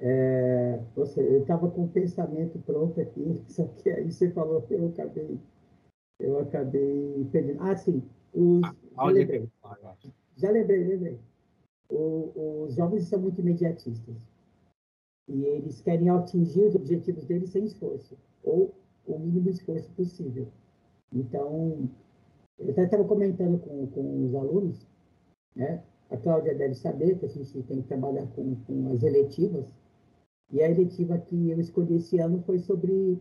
É, você, eu estava com o pensamento pronto aqui, só que aí você falou que eu acabei, eu acabei perdendo. Ah, sim. Os, ah, já, lembrei, já lembrei, lembrei. O, os jovens são muito imediatistas. E eles querem atingir os objetivos deles sem esforço, ou o mínimo esforço possível. Então, eu até estava comentando com, com os alunos, né? A Cláudia deve saber que a gente tem que trabalhar com, com as eletivas. E a eletiva que eu escolhi esse ano foi sobre,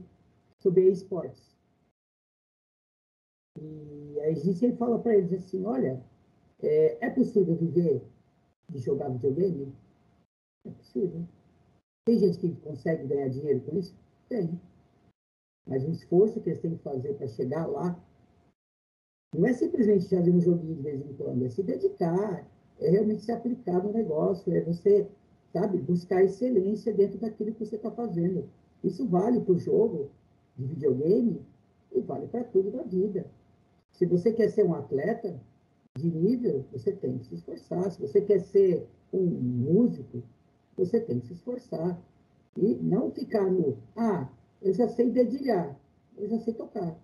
sobre esportes. E a gente sempre fala para eles assim, olha, é, é possível viver de jogar videogame? É possível. Tem gente que consegue ganhar dinheiro com isso? Tem. Mas o esforço que eles têm que fazer para chegar lá não é simplesmente fazer um joguinho de vez em quando, é se dedicar, é realmente se aplicar no negócio, é você, sabe, buscar excelência dentro daquilo que você está fazendo. Isso vale para o jogo de videogame e vale para tudo da vida. Se você quer ser um atleta de nível, você tem que se esforçar. Se você quer ser um músico, você tem que se esforçar. E não ficar no, ah, eu já sei dedilhar, eu já sei tocar.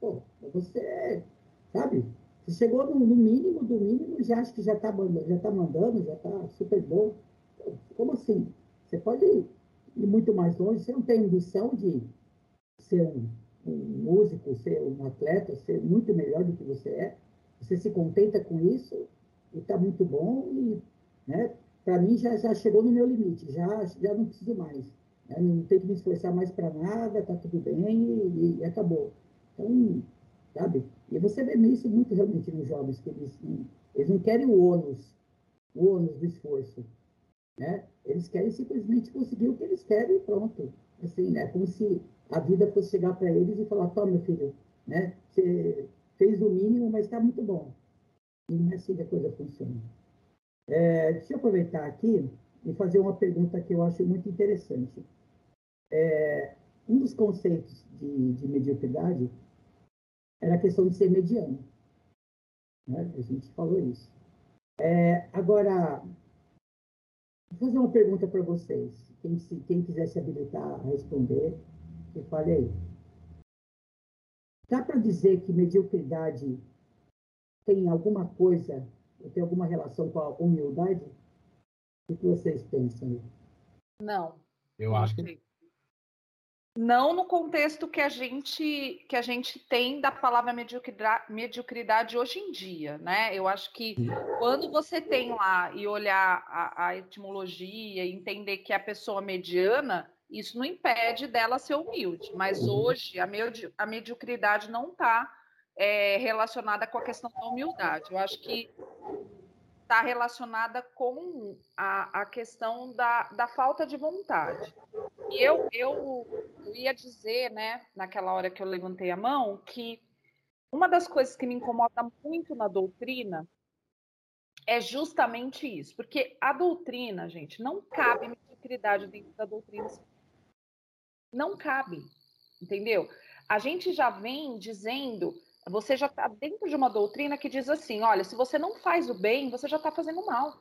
Pô, você, sabe, você chegou no, mínimo do mínimo, já acha que já está já tá mandando, já está super bom. Como assim? Você pode ir muito mais longe, você não tem ambição de ser um, um músico, ser um atleta, ser muito melhor do que você é. Você se contenta com isso e está muito bom e, né, para mim já, já chegou no meu limite, já, já não preciso mais. Né? Não tenho que me esforçar mais para nada, está tudo bem e, e, acabou. Então, sabe? E você vê isso muito realmente nos jovens, que eles, eles não querem o ônus, o ônus do esforço. Né? Eles querem simplesmente conseguir o que eles querem e pronto. Assim, né? Como se a vida fosse chegar para eles e falar, toma, meu filho, né? Você fez o mínimo, mas está muito bom. E não é assim que a coisa funciona. É, deixa eu aproveitar aqui e fazer uma pergunta que eu acho muito interessante. É, um dos conceitos de, de, mediocridade era a questão de ser mediano. Né? A gente falou isso. É, agora, vou fazer uma pergunta para vocês. Quem, se, quem quiser se habilitar a responder, que fale aí. Dá para dizer que mediocridade tem alguma coisa tem alguma relação com a humildade? O que vocês pensam? Não. Eu acho que não no contexto que a gente que a gente tem da palavra mediocridade, mediocridade hoje em dia, né? Eu acho que quando você tem lá e olhar a, a etimologia e entender que é a pessoa mediana, isso não impede dela ser humilde. Mas uhum. hoje a, medi a mediocridade não está é, relacionada com a questão da humildade. Eu acho que está relacionada com a, a questão da, da falta de vontade. Eu, eu, eu ia dizer, né, naquela hora que eu levantei a mão, que uma das coisas que me incomoda muito na doutrina é justamente isso, porque a doutrina, gente, não cabe mediocridade dentro da doutrina. Não cabe, entendeu? A gente já vem dizendo você já está dentro de uma doutrina que diz assim: olha, se você não faz o bem, você já está fazendo mal.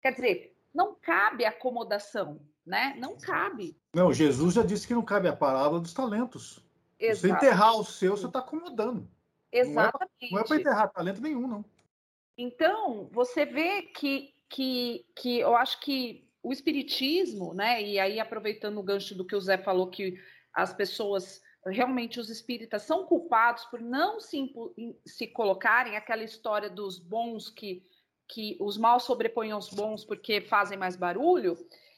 Quer dizer, não cabe acomodação, né? Não cabe. Não, Jesus já disse que não cabe a parábola dos talentos. Exato. Se enterrar o seu, você está acomodando. Exatamente. Não é, é para enterrar talento nenhum, não. Então, você vê que, que, que eu acho que o espiritismo, né? E aí, aproveitando o gancho do que o Zé falou, que as pessoas realmente os espíritas são culpados por não se, se colocarem aquela história dos bons que, que os maus sobrepõem aos bons porque fazem mais barulho,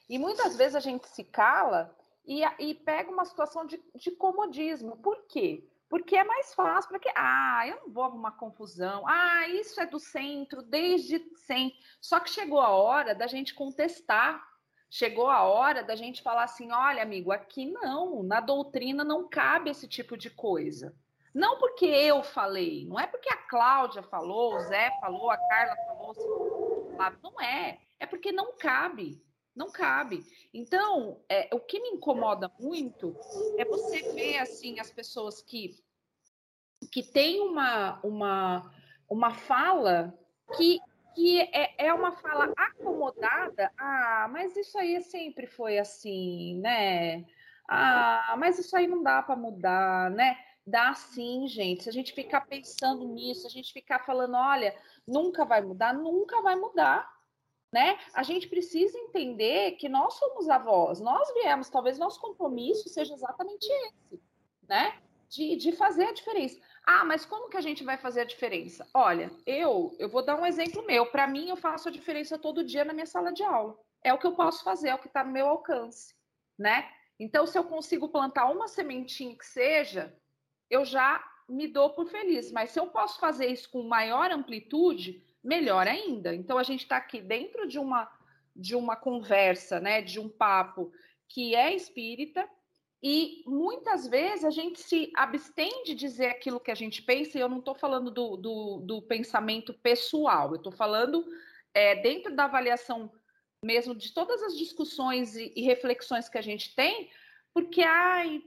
e muitas vezes a gente se cala e, e pega uma situação de, de comodismo. Por quê? Porque é mais fácil, porque, ah, eu não vou arrumar confusão, ah, isso é do centro, desde sempre. Só que chegou a hora da gente contestar chegou a hora da gente falar assim: olha, amigo, aqui não, na doutrina não cabe esse tipo de coisa. Não porque eu falei, não é porque a Cláudia falou, o Zé falou, a Carla falou, não é. É porque não cabe, não cabe. Então, é, o que me incomoda muito é você ver assim as pessoas que que têm uma uma uma fala que que é, é uma fala acomodada. Ah, mas isso aí sempre foi assim, né? Ah, mas isso aí não dá para mudar, né? Dá sim, gente. Se a gente ficar pensando nisso, a gente ficar falando, olha, nunca vai mudar, nunca vai mudar, né? A gente precisa entender que nós somos avós, nós viemos, talvez nosso compromisso seja exatamente esse, né? De, de fazer a diferença. Ah, mas como que a gente vai fazer a diferença? Olha, eu, eu vou dar um exemplo meu. Para mim, eu faço a diferença todo dia na minha sala de aula. É o que eu posso fazer, é o que está no meu alcance, né? Então, se eu consigo plantar uma sementinha que seja, eu já me dou por feliz. Mas se eu posso fazer isso com maior amplitude, melhor ainda. Então, a gente está aqui dentro de uma, de uma conversa, né, de um papo que é espírita, e muitas vezes a gente se abstém de dizer aquilo que a gente pensa, e eu não estou falando do, do, do, pensamento pessoal, eu estou falando é, dentro da avaliação mesmo de todas as discussões e, e, reflexões que a gente tem, porque ai,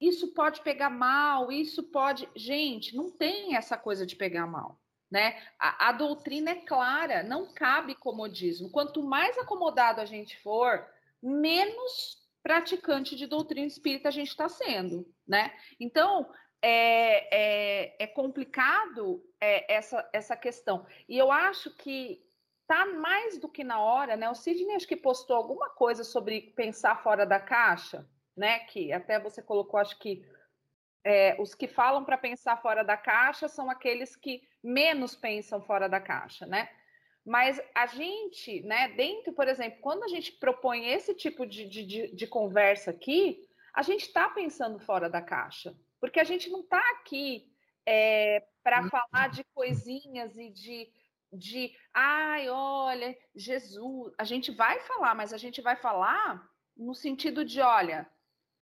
isso pode pegar mal, isso pode. Gente, não tem essa coisa de pegar mal. Né? A, a doutrina é clara, não cabe comodismo. Quanto mais acomodado a gente for, menos praticante de doutrina espírita a gente está sendo, né? Então é, é, é complicado é, essa, essa questão. E eu acho que tá mais do que na hora, né? O Sidney acho que postou alguma coisa sobre pensar fora da caixa, né? Que até você colocou, acho que é, os que falam para pensar fora da caixa são aqueles que menos pensam fora da caixa, né? Mas a gente, né, dentro, por exemplo, quando a gente propõe esse tipo de, de, de conversa aqui, a gente está pensando fora da caixa, porque a gente não está aqui é, para uhum. falar de coisinhas e de, de, ai, olha, Jesus. A gente vai falar, mas a gente vai falar no sentido de, olha,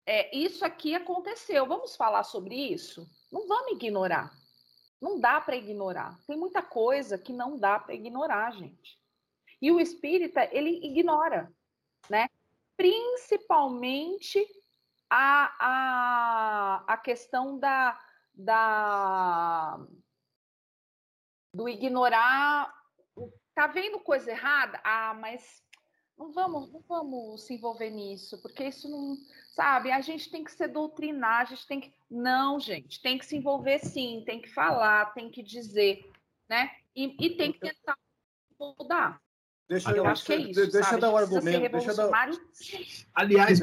é, isso aqui aconteceu, vamos falar sobre isso? Não vamos ignorar. Não dá para ignorar. Tem muita coisa que não dá para ignorar, gente. E o espírita, ele ignora, né? Principalmente a, a, a questão da, da do ignorar. Tá vendo coisa errada? Ah, mas não vamos, não vamos se envolver nisso, porque isso não, sabe? A gente tem que ser doutrinar, a gente tem que. Não, gente, tem que se envolver sim, tem que falar, tem que dizer, né? E, e tem que tentar mudar. Deixa eu, eu acho que é isso. Deixa eu dar um argumento. Deixa eu dar... Aliás,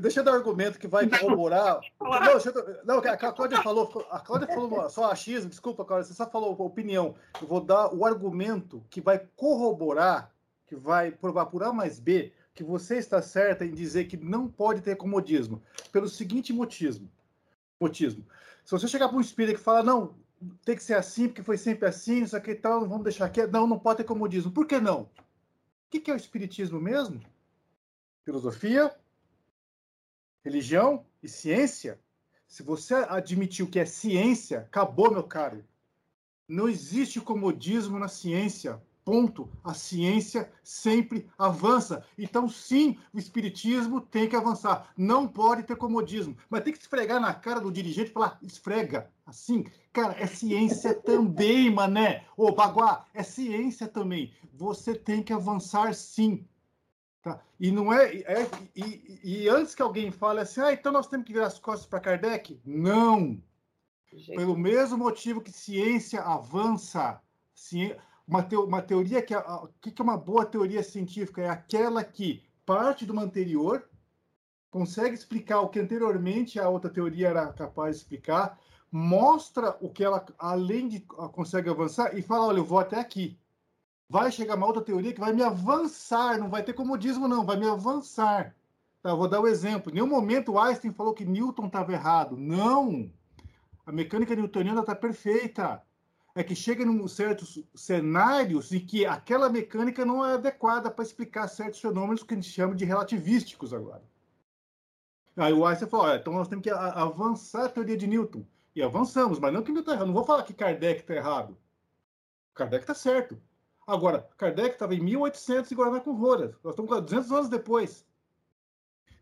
deixa eu dar um argumento que vai corroborar. Não, eu... não, a Cláudia falou, a Cláudia falou só achismo, desculpa, Cláudia, você só falou opinião. Eu vou dar o argumento que vai corroborar que vai provar por A mais B que você está certa em dizer que não pode ter comodismo, pelo seguinte motismo. motismo. Se você chegar para um espírito que fala, não, tem que ser assim, porque foi sempre assim, isso aqui e tal, vamos deixar aqui. Não, não pode ter comodismo. Por que não? O que é o espiritismo mesmo? Filosofia, religião e ciência? Se você admitiu que é ciência, acabou, meu caro. Não existe comodismo na ciência. Ponto. A ciência sempre avança. Então, sim, o espiritismo tem que avançar. Não pode ter comodismo. Mas tem que esfregar na cara do dirigente e falar: esfrega. Assim, cara, é ciência também, mané. Ô, Baguá, é ciência também. Você tem que avançar sim. Tá? E não é, é e, e, antes que alguém fale assim, ah, então nós temos que virar as costas para Kardec? Não. Pelo mesmo motivo que ciência avança, ciência uma, uma teoria que. O que é uma boa teoria científica? É aquela que parte de uma anterior, consegue explicar o que anteriormente a outra teoria era capaz de explicar, mostra o que ela, além de consegue avançar, e fala: olha, eu vou até aqui. Vai chegar uma outra teoria que vai me avançar, não vai ter comodismo, não, vai me avançar. Tá, vou dar o um exemplo. Em nenhum momento Einstein falou que Newton estava errado. Não! A mecânica newtoniana está perfeita é que chega em certos cenários em que aquela mecânica não é adequada para explicar certos fenômenos que a gente chama de relativísticos agora. Aí o Einstein falou, então nós temos que avançar a teoria de Newton. E avançamos, mas não que Newton está errado. Não vou falar que Kardec está errado. Kardec está certo. Agora, Kardec estava em 1800 e Guaraná com Roras. Nós estamos 200 anos depois.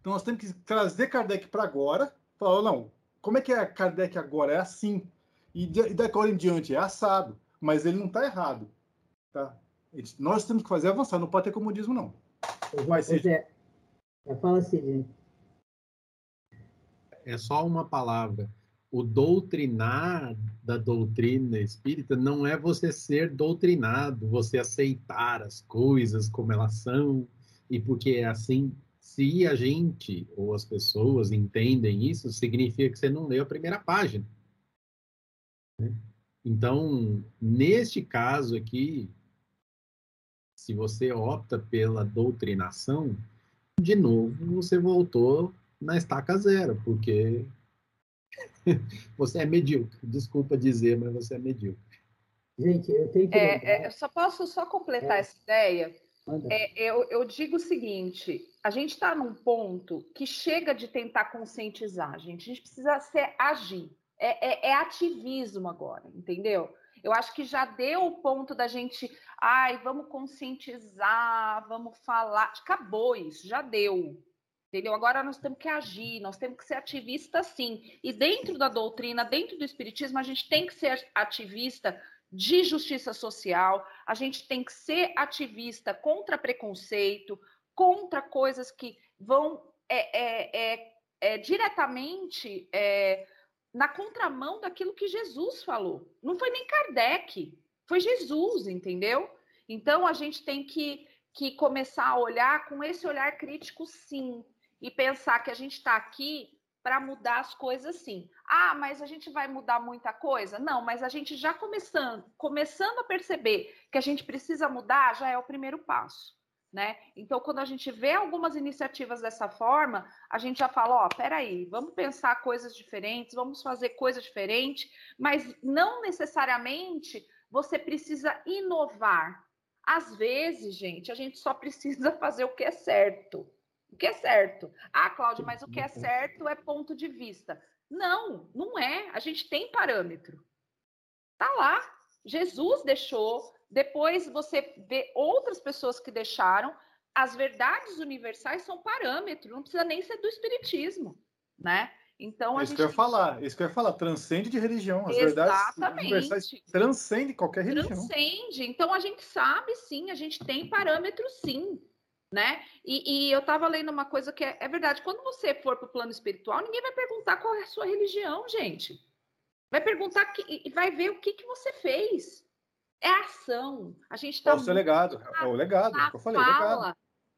Então nós temos que trazer Kardec para agora. Falar, não, como é que é Kardec agora? É assim. E, de, e da agora em diante é assado. Mas ele não está errado. Tá? Nós temos que fazer avançar, não pode ter comodismo, não. Vai ser. É, fala assim, gente. É só uma palavra. O doutrinar da doutrina espírita não é você ser doutrinado, você aceitar as coisas como elas são, e porque é assim. Se a gente ou as pessoas entendem isso, significa que você não leu a primeira página. Né? Então, neste caso aqui, se você opta pela doutrinação, de novo você voltou na estaca zero, porque você é medíocre. Desculpa dizer, mas você é medíocre. Gente, eu tenho que. É, é, só posso só completar é. essa ideia. É, eu, eu, digo o seguinte: a gente está num ponto que chega de tentar conscientizar, gente. A gente precisa ser agir. É, é, é, ativismo agora, entendeu? Eu acho que já deu o ponto da gente, ai, vamos conscientizar, vamos falar. Acabou isso, já deu. Entendeu? Agora nós temos que agir, nós temos que ser ativista sim. E dentro da doutrina, dentro do espiritismo, a gente tem que ser ativista de justiça social, a gente tem que ser ativista contra preconceito, contra coisas que vão é, é, é, é diretamente é, na contramão daquilo que Jesus falou. Não foi nem Kardec, foi Jesus, entendeu? Então a gente tem que, que começar a olhar com esse olhar crítico, sim, e pensar que a gente está aqui para mudar as coisas, sim. Ah, mas a gente vai mudar muita coisa? Não, mas a gente já começando, começando a perceber que a gente precisa mudar, já é o primeiro passo. Né? Então, quando a gente vê algumas iniciativas dessa forma, a gente já fala, ó, peraí, vamos pensar coisas diferentes, vamos fazer coisas diferentes, mas não necessariamente você precisa inovar. Às vezes, gente, a gente só precisa fazer o que é certo. O que é certo? Ah, Cláudia, mas o que é certo é ponto de vista. Não, não é. A gente tem parâmetro. Tá lá. Jesus deixou, depois você vê outras pessoas que deixaram. As verdades universais são parâmetro, não precisa nem ser do espiritismo, né? Então a isso gente... que eu ia falar, isso que eu ia falar, transcende de religião. As Exatamente. verdades transcende qualquer religião. Transcende. Então a gente sabe sim, a gente tem parâmetro sim, né? E, e eu estava lendo uma coisa que é, é verdade. Quando você for para o plano espiritual, ninguém vai perguntar qual é a sua religião, gente. Vai perguntar que, e vai ver o que, que você fez. É ação. A gente está. É o seu legado. É o legado. É eu falei, fala. legado.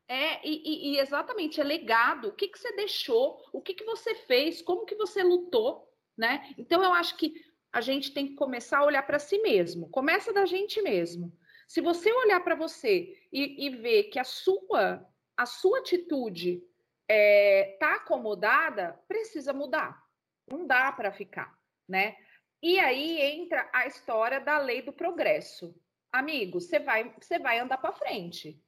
É, e, e, exatamente, é legado. O que, que você deixou? O que, que você fez? Como que você lutou? Né? Então, eu acho que a gente tem que começar a olhar para si mesmo. Começa da gente mesmo. Se você olhar para você e, e, ver que a sua, a sua atitude está é, tá acomodada, precisa mudar. Não dá para ficar, né? E aí entra a história da lei do progresso. Amigo, você vai, você vai andar para frente.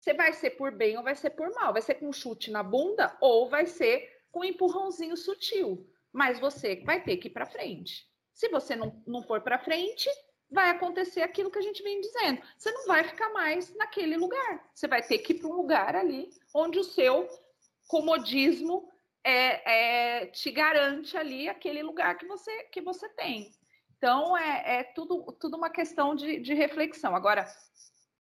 Você vai ser por bem ou vai ser por mal? Vai ser com um chute na bunda ou vai ser com um empurrãozinho sutil? Mas você vai ter que ir para frente. Se você não, não for para frente, vai acontecer aquilo que a gente vem dizendo. Você não vai ficar mais naquele lugar. Você vai ter que ir para um lugar ali onde o seu comodismo é, é, te garante ali aquele lugar que você, que você tem. Então, é, é tudo, tudo uma questão de, de reflexão. Agora,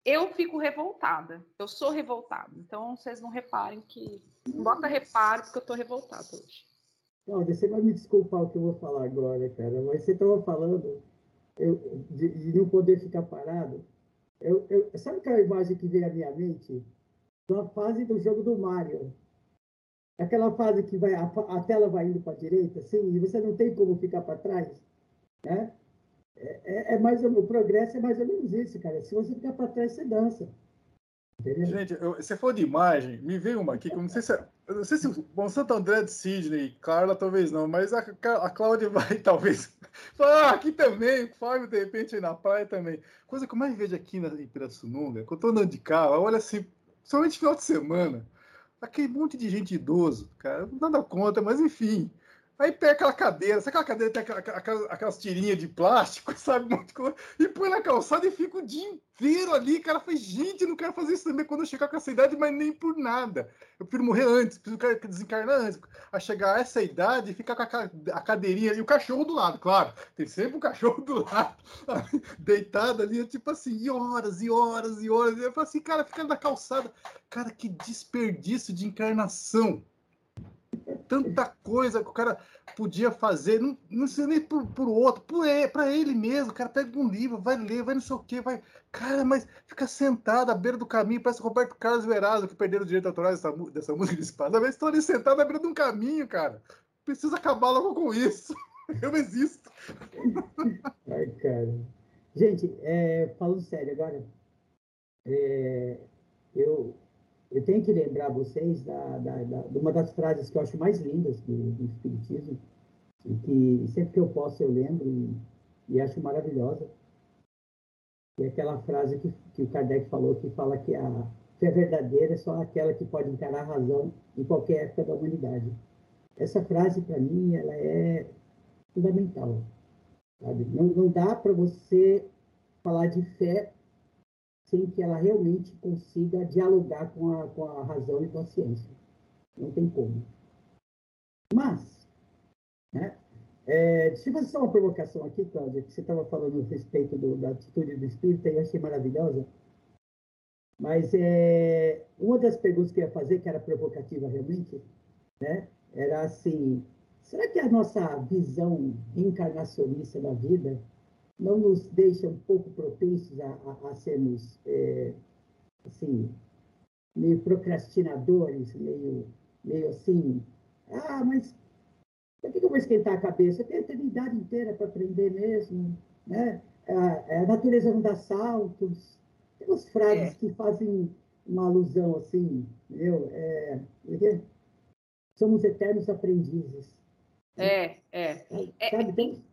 eu fico revoltada. Eu sou revoltada. Então, vocês não reparem que. Bota reparo, porque eu estou revoltada hoje. Não, você vai me desculpar o que eu vou falar agora, cara, mas você estava falando eu, de, de, não poder ficar parado. Eu, eu, sabe aquela imagem que veio à minha mente? Na fase do jogo do Mario. Aquela fase que vai, a, a tela vai indo para a direita, assim, e você não tem como ficar para trás. Né? É, é, é, mais o progresso é mais ou menos isso, cara. Se você ficar para trás, você dança. Entendeu? Gente, eu, você falou de imagem, me veio uma aqui que eu não sei se. É, eu não sei se bom, Santo André de Sidney, Carla talvez não, mas a, a Cláudia vai talvez. Ah, aqui também, o Fábio de repente aí na praia também. Coisa que eu mais vejo aqui na Pirassununga, quando eu tô andando de carro, olha assim, somente final de semana, aquele monte de gente idoso, cara, nada conta, mas enfim. Aí pega aquela cadeira, sabe aquela cadeira tem aquelas, aquelas tirinhas de plástico, sabe? E põe na calçada e fica o dia inteiro ali. Cara, faz gente, não quero fazer isso também quando eu chegar com essa idade, mas nem por nada. Eu prefiro morrer antes, prefiro desencarnar antes. A chegar a essa idade e ficar com a, a cadeirinha e o cachorro do lado, claro. Tem sempre um cachorro do lado, deitado ali, tipo assim, e horas, e horas, e horas. E eu falo assim, cara, fica na calçada. Cara, que desperdício de encarnação tanta coisa que o cara podia fazer, não, não sei nem por, por outro, para ele mesmo. O cara pega um livro, vai ler, vai não sei o quê, vai. Cara, mas fica sentado à beira do caminho, parece Roberto Carlos Verado, que perderam o direito autoral dessa, dessa música de espada. Mas estão ali sentados à beira de um caminho, cara. Precisa acabar logo com isso. Eu existo. Ai, cara. Gente, é, falando sério agora, é, eu tenho que lembrar vocês da, da, da, de uma das frases que eu acho mais lindas do, do Espiritismo, e que sempre que eu posso eu lembro e, e acho maravilhosa. E aquela frase que, que o Kardec falou, que fala que a fé verdadeira é só aquela que pode encarar a razão em qualquer época da humanidade. Essa frase, para mim, ela é fundamental. Sabe? Não, não dá para você falar de fé sem que ela realmente consiga dialogar com a, com a razão e com a ciência. Não tem como. Mas, né, é, deixa eu fazer só uma provocação aqui, Cláudia, que você estava falando a respeito do, da atitude do espírito, e eu achei maravilhosa. Mas é, uma das perguntas que eu ia fazer, que era provocativa realmente, né, era assim: será que a nossa visão reencarnacionista da vida não nos deixa um pouco propensos a, a, a sermos, é, assim, meio procrastinadores, meio, meio assim, ah, mas por que eu vou esquentar a cabeça? Eu tenho a eternidade inteira para aprender mesmo, né? A, a, natureza não dá saltos. Tem umas frases é. que fazem uma alusão assim, meu, é, é somos eternos aprendizes. É, é. é Sabe, tem, é,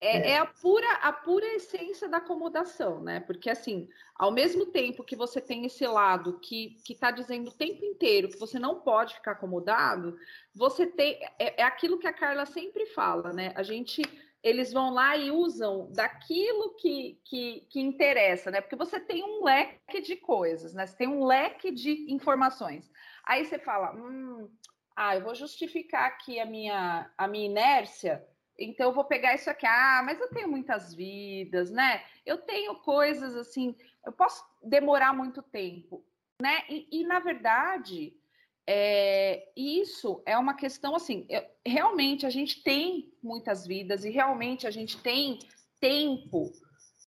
é, é, a, pura, a pura essência da acomodação, né? Porque, assim, ao mesmo tempo que você tem esse lado que está dizendo o tempo inteiro que você não pode ficar acomodado, você tem. É, é aquilo que a Carla sempre fala, né? A gente. Eles vão lá e usam daquilo que, que, que interessa, né? Porque você tem um leque de coisas, né? Você tem um leque de informações. Aí você fala, hum, ah, eu vou justificar aqui a minha, a minha inércia então eu vou pegar isso aqui. Ah, mas eu tenho muitas vidas, né? Eu tenho coisas assim, eu posso demorar muito tempo, né? E, e na verdade, é, isso é uma questão assim, eu, realmente a gente tem muitas vidas e realmente a gente tem tempo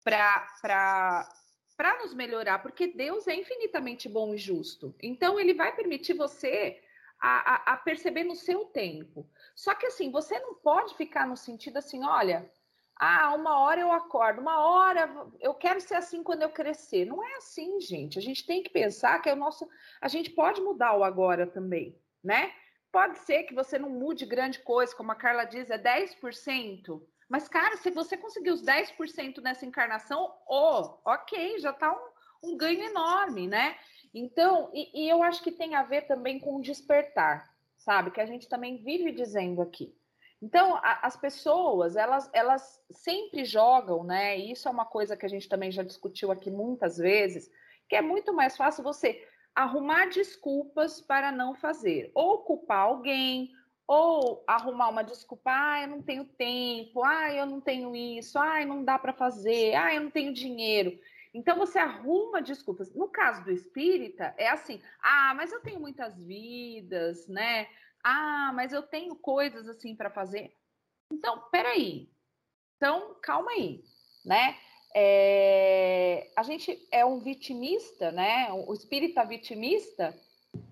para para nos melhorar, porque Deus é infinitamente bom e justo. Então ele vai permitir você a, a, a perceber no seu tempo. Só que assim, você não pode ficar no sentido assim, olha, ah, uma hora eu acordo, uma hora eu quero ser assim quando eu crescer. Não é assim, gente. A gente tem que pensar que é o nosso. A gente pode mudar o agora também, né? Pode ser que você não mude grande coisa, como a Carla diz, é 10%. Mas, cara, se você conseguir os 10% nessa encarnação, oh, ok, já tá um, um ganho enorme, né? Então, e, e eu acho que tem a ver também com despertar, sabe? Que a gente também vive dizendo aqui. Então, a, as pessoas, elas, elas sempre jogam, né? E isso é uma coisa que a gente também já discutiu aqui muitas vezes, que é muito mais fácil você arrumar desculpas para não fazer, ou culpar alguém, ou arrumar uma desculpa, ah, eu não tenho tempo, ah, eu não tenho isso, ah, não dá para fazer, ah, eu não tenho dinheiro. Então você arruma desculpas. No caso do espírita, é assim: ah, mas eu tenho muitas vidas, né? Ah, mas eu tenho coisas assim para fazer. Então, peraí. Então, calma aí, né? É, a gente é um vitimista, né? O espírita vitimista.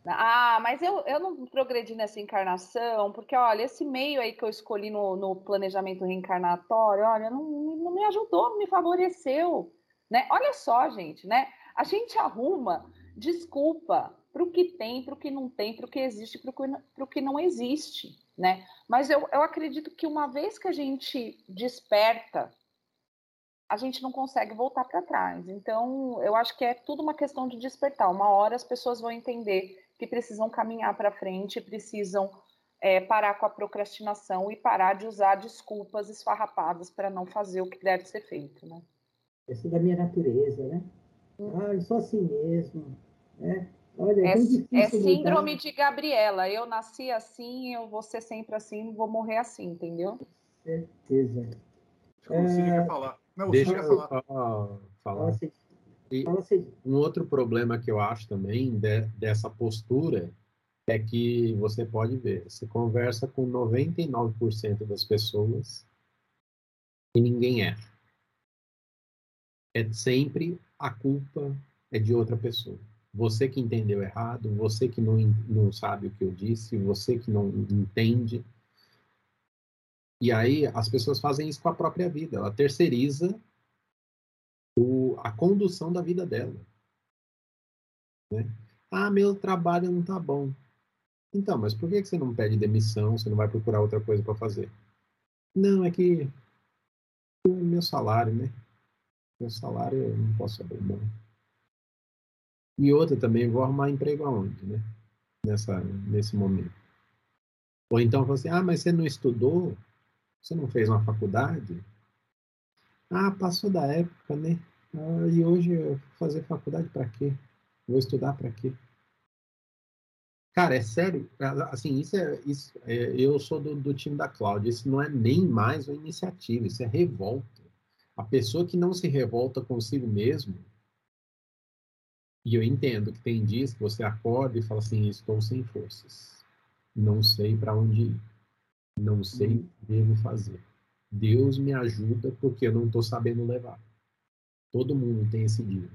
Ah, mas eu, eu não progredi nessa encarnação, porque olha, esse meio aí que eu escolhi no, no planejamento reencarnatório, olha, não, não me ajudou, não me favoreceu. Né? Olha só, gente, né? A gente arruma desculpa para o que tem, para o que não tem, para o que existe, para o que não existe, né? Mas eu, eu acredito que uma vez que a gente desperta, a gente não consegue voltar para trás. Então, eu acho que é tudo uma questão de despertar. Uma hora as pessoas vão entender que precisam caminhar para frente, precisam é, parar com a procrastinação e parar de usar desculpas esfarrapadas para não fazer o que deve ser feito, né? Essa é da minha natureza, né? Hum. Ah, eu sou assim mesmo, né? Olha, é, é, é síndrome mudar. de Gabriela. Eu nasci assim, eu vou ser sempre assim, vou morrer assim, entendeu? Certeza. Você é... falar. Não, Deixa eu falar. falar. Fala, e um outro problema que eu acho também de, dessa postura é que você pode ver, você conversa com 99% das pessoas e ninguém erra. É sempre a culpa é de outra pessoa. Você que entendeu errado, você que não, não sabe o que eu disse, você que não entende. E aí as pessoas fazem isso com a própria vida. Ela terceiriza o, a condução da vida dela. Né? Ah, meu trabalho não tá bom. Então, mas por que você não pede demissão? Você não vai procurar outra coisa para fazer? Não, é que o meu salário, né? Meu salário eu não posso abrir mão. E outra também, vou arrumar emprego aonde, né? Nessa, nesse momento. Ou então, você, ah, mas você não estudou? Você não fez uma faculdade? Ah, passou da época, né? Ah, e hoje fazer faculdade para quê? Vou estudar para quê? Cara, é sério, assim, isso é, isso, é, eu sou do, do, time da Cláudia, isso não é nem mais uma iniciativa, isso é revolta. A pessoa que não se revolta consigo mesmo, e eu entendo que tem dias que você acorda e fala assim, estou sem forças, não sei para onde ir, não sei o que devo fazer. Deus me ajuda porque eu não estou sabendo levar. Todo mundo tem esse dia.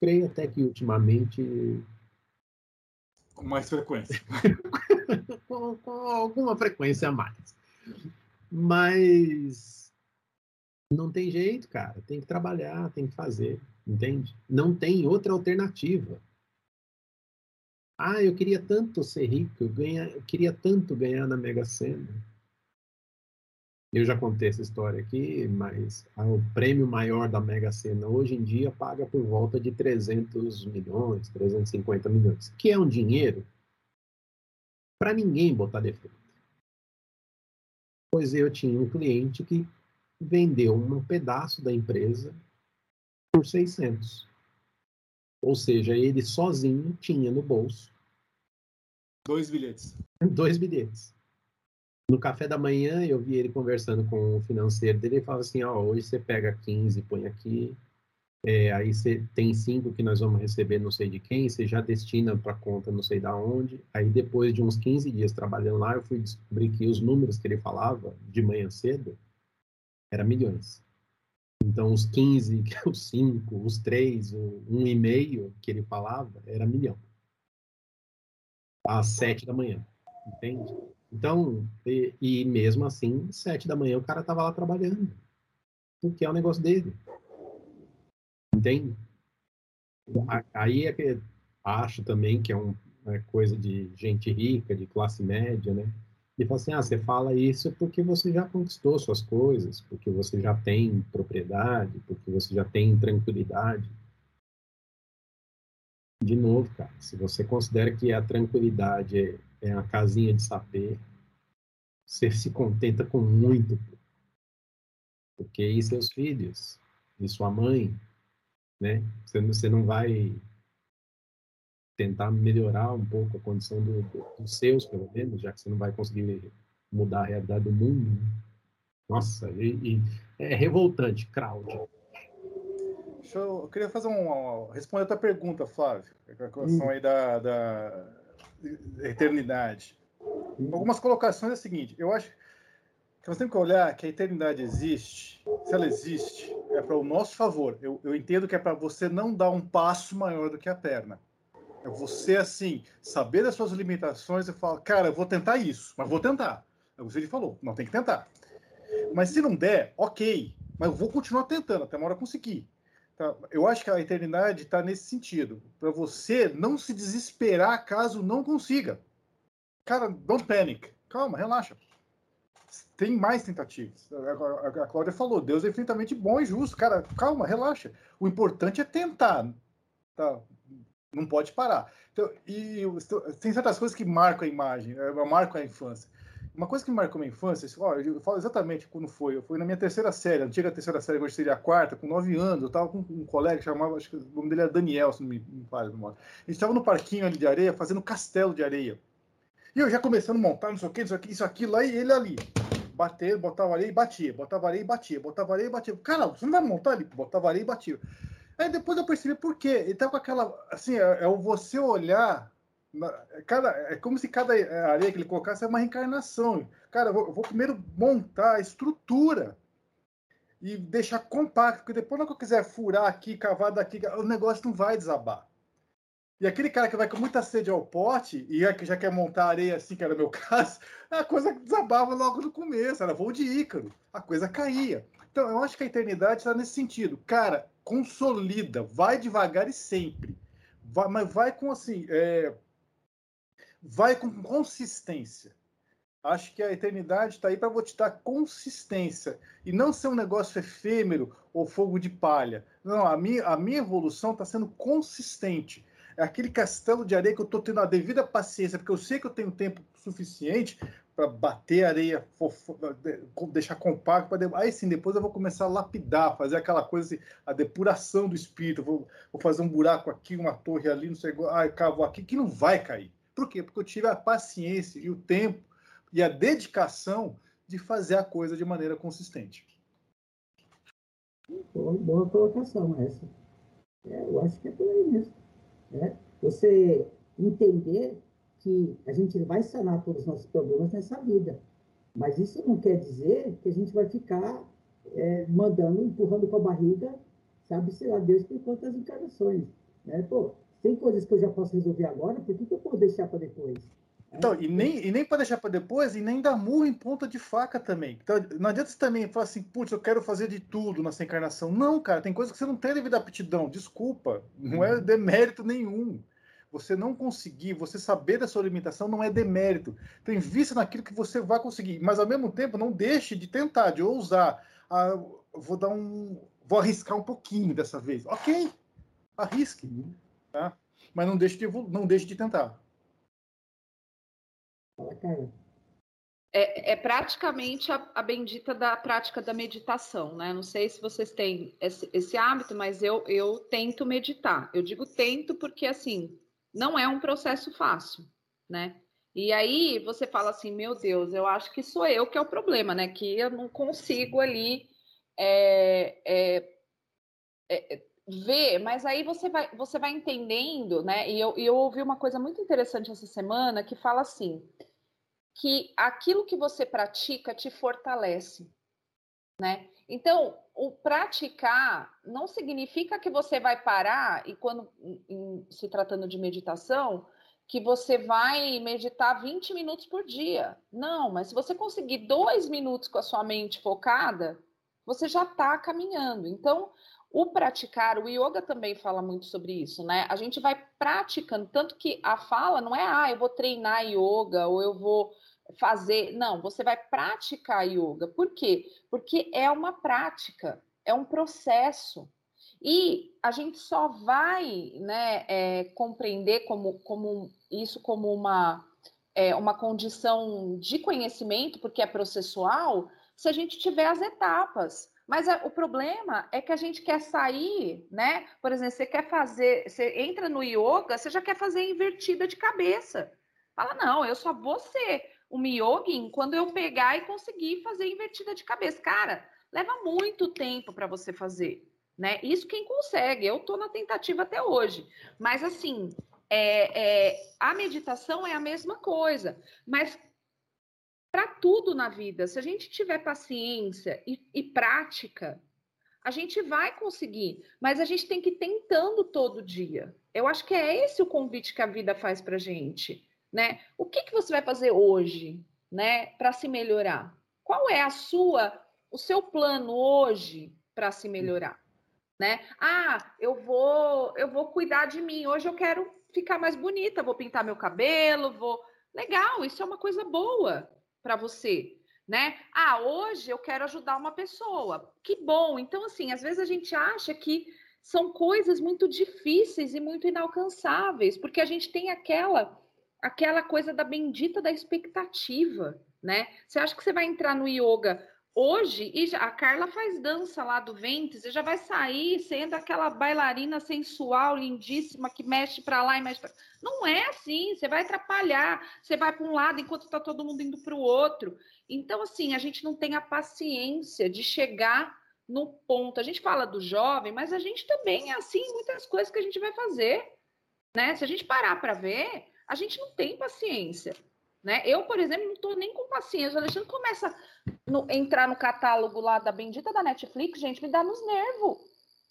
Creio até que ultimamente. Com mais frequência. com, com alguma frequência a mais. Mas. Não tem jeito, cara. Tem que trabalhar, tem que fazer. Entende? Não tem outra alternativa. Ah, eu queria tanto ser rico, eu, ganha, eu queria tanto ganhar na Mega Sena. Eu já contei essa história aqui, mas o prêmio maior da Mega Sena hoje em dia paga por volta de 300 milhões, 350 milhões, que é um dinheiro para ninguém botar defeito. Pois eu tinha um cliente que vendeu um pedaço da empresa por 600. Ou seja, ele sozinho tinha no bolso dois bilhetes. Dois bilhetes. No café da manhã, eu vi ele conversando com o financeiro dele e falava assim: Ó, oh, hoje você pega 15, põe aqui, é, aí você tem cinco que nós vamos receber não sei de quem, você já destina para conta não sei da onde. Aí depois de uns 15 dias trabalhando lá, eu fui descobrir que os números que ele falava de manhã cedo eram milhões. Então os 15, os 5, os 3, o 1,5 que ele falava era milhão. Às 7 da manhã, entende? Então, e, e, mesmo assim, sete da manhã o cara tava lá trabalhando. Porque é o negócio dele. Entende? Aí é que acho também que é uma é coisa de gente rica, de classe média, né? E fala assim, ah, você fala isso porque você já conquistou suas coisas, porque você já tem propriedade, porque você já tem tranquilidade. De novo, cara, se você considera que a tranquilidade é é a casinha de sapê. Você se contenta com muito. Porque e seus filhos? E sua mãe? Né? Você não vai tentar melhorar um pouco a condição do, do, dos seus, pelo menos, já que você não vai conseguir mudar a realidade do mundo. Né? Nossa, e, e é revoltante, Cláudio. Eu, eu, queria fazer um. Responder a tua pergunta, Flávio, com a questão hum. aí da, da eternidade. Algumas colocações é o seguinte: eu acho que nós temos que olhar que a eternidade existe, se ela existe, é para o nosso favor. Eu, eu entendo que é para você não dar um passo maior do que a perna. É você, assim, saber das suas limitações e falar, cara, eu vou tentar isso, mas vou tentar. É você falou, não tem que tentar. Mas se não der, ok, mas eu vou continuar tentando até uma hora conseguir. Tá? Eu acho que a eternidade está nesse sentido, para você não se desesperar caso não consiga. Cara, don't panic. Calma, relaxa. Tem mais tentativas. A, Cláudia falou, Deus é infinitamente bom e justo. Cara, calma, relaxa. O importante é tentar. Tá? Não pode parar. Então, e tem certas coisas que marcam a imagem, eh, marcam a infância. Uma coisa que marcou minha infância, eu falo exatamente quando foi. Eu fui na minha terceira série, antiga terceira série, hoje seria a quarta, com nove anos. Eu estava com um colega que chamava, acho que o nome dele era Daniel, se não me, me falha A gente estava no parquinho ali de areia, fazendo castelo de areia. E eu já começando a montar, não sei o que, isso aqui, isso aqui, lá, e ele ali. Bater, botava areia e batia, botava areia e batia, botava areia e batia. Cara, você não vai montar ali? Botava areia e batia. Aí depois eu percebi por quê. Ele tá com aquela. Assim, é, é o você olhar Cada, é como se cada é, areia que ele colocasse é uma reencarnação. Cara, eu vou, eu vou primeiro montar a estrutura e deixar compacto, porque depois, quando eu quiser furar aqui, cavar daqui, o negócio não vai desabar. E aquele cara que vai com muita sede ao pote e é já quer montar areia assim, que era o meu caso, a coisa desabava logo no começo, era voo de Ícaro, a coisa caía. Então, eu acho que a eternidade está nesse sentido. Cara, consolida, vai devagar e sempre. Vai, mas vai com assim. É, vai com consistência. Acho que a eternidade está aí para te dar consistência e não ser um negócio efêmero ou fogo de palha. Não, a minha, a minha evolução está sendo consistente. É aquele castelo de areia que eu estou tendo a devida paciência, porque eu sei que eu tenho tempo suficiente para bater areia, deixar compacto. Aí sim, depois eu vou começar a lapidar, fazer aquela coisa, assim, a depuração do espírito. Vou, vou fazer um buraco aqui, uma torre ali, não sei, ah, cavo aqui, que não vai cair. Por quê? Porque eu tive a paciência e o tempo e a dedicação de fazer a coisa de maneira consistente. Boa, boa colocação essa. É, eu acho que é por aí mesmo. É, você entender que a gente vai sanar todos os nossos problemas nessa vida. Mas isso não quer dizer que a gente vai ficar é, mandando, empurrando com a barriga, sabe, sei lá, Deus por quantas encarnações. Né? Pô, tem coisas que eu já posso resolver agora, por que, que eu posso deixar para depois? Então, e nem, e nem para deixar para depois, e nem dar murro em ponta de faca também. Então, não adianta você também falar assim, putz, eu quero fazer de tudo nessa encarnação. Não, cara, tem coisas que você não tem devido aptidão. Desculpa, não é uhum. demérito nenhum. Você não conseguir, você saber da sua limitação não é demérito. Então, invista naquilo que você vai conseguir. Mas, ao mesmo tempo, não deixe de tentar, de ousar. Ah, vou dar um. Vou arriscar um pouquinho dessa vez. Ok, arrisque. Tá? Mas não deixe de, não deixe de tentar. É, é praticamente a, a, bendita da prática da meditação, né? Não sei se vocês têm esse, esse hábito, mas eu, eu tento meditar. Eu digo tento porque, assim, não é um processo fácil, né? E aí você fala assim, meu Deus, eu acho que sou eu que é o problema, né? Que eu não consigo ali é, é, é, ver, mas aí você vai, você vai entendendo, né? E eu, e eu ouvi uma coisa muito interessante essa semana que fala assim: que aquilo que você pratica te fortalece, né? Então, o praticar não significa que você vai parar e quando em, se tratando de meditação, que você vai meditar 20 minutos por dia. Não, mas se você conseguir dois minutos com a sua mente focada, você já está caminhando. Então, o praticar, o yoga também fala muito sobre isso, né? A gente vai praticando, tanto que a fala não é, ah, eu vou treinar yoga ou eu vou fazer. Não, você vai praticar yoga. Por quê? Porque é uma prática, é um processo. E a gente só vai né, é, compreender como, como isso como uma, é, uma condição de conhecimento, porque é processual, se a gente tiver as etapas. Mas o problema é que a gente quer sair, né? Por exemplo, você quer fazer, você entra no yoga, você já quer fazer invertida de cabeça. Fala, não, eu só vou ser um yogin quando eu pegar e conseguir fazer invertida de cabeça. Cara, leva muito tempo para você fazer, né? Isso quem consegue. Eu estou na tentativa até hoje. Mas assim, é, é, a meditação é a mesma coisa. Mas para tudo na vida. Se a gente tiver paciência e, e, prática, a gente vai conseguir, mas a gente tem que ir tentando todo dia. Eu acho que é esse o convite que a vida faz para gente, né? O que, que você vai fazer hoje, né, para se melhorar? Qual é a sua, o seu plano hoje para se melhorar, né? Ah, eu vou, eu vou cuidar de mim. Hoje eu quero ficar mais bonita, vou pintar meu cabelo, vou Legal, isso é uma coisa boa para você, né? Ah, hoje eu quero ajudar uma pessoa. Que bom. Então, assim, às vezes a gente acha que são coisas muito difíceis e muito inalcançáveis, porque a gente tem aquela aquela coisa da bendita da expectativa, né? Você acha que você vai entrar no yoga hoje e já, a Carla faz dança lá do ventre, você já vai sair sendo aquela bailarina sensual, lindíssima que mexe para lá e mexe para Não é assim, você vai atrapalhar, você vai para um lado enquanto está todo mundo indo para o outro. Então assim, a gente não tem a paciência de chegar no ponto. A gente fala do jovem, mas a gente também é assim em muitas coisas que a gente vai fazer, né? Se a gente parar para ver, a gente não tem paciência. Né? Eu, por exemplo, não estou nem com paciência. O Alexandre começa a entrar no catálogo lá da bendita da Netflix, gente, me dá nos nervos.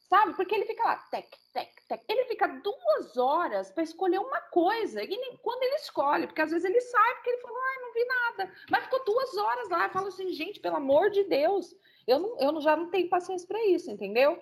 Sabe? Porque ele fica lá, tec, tec, tec. Ele fica duas horas para escolher uma coisa. E nem quando ele escolhe, porque às vezes ele sai porque ele falou, ai, não vi nada. Mas ficou duas horas lá. Eu falo assim, gente, pelo amor de Deus, eu, não, eu já não tenho paciência para isso, entendeu?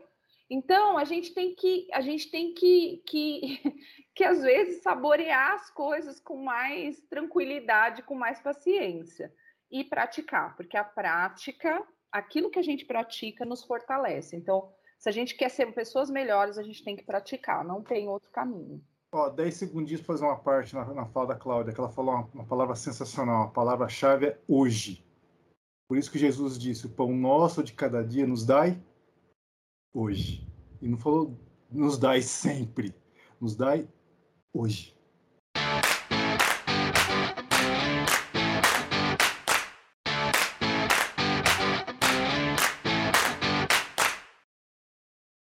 Então, a gente tem que, a gente tem que, que, que, às vezes, saborear as coisas com mais tranquilidade, com mais paciência. E praticar, porque a prática, aquilo que a gente pratica, nos fortalece. Então, se a gente quer ser pessoas melhores, a gente tem que praticar, não tem outro caminho. Ó, 10 segundinhos para fazer uma parte na, na fala da Cláudia, que ela falou uma, uma palavra sensacional. A palavra-chave é hoje. Por isso que Jesus disse: o pão nosso de cada dia nos dai hoje. E não falou nos dai sempre, nos dai hoje.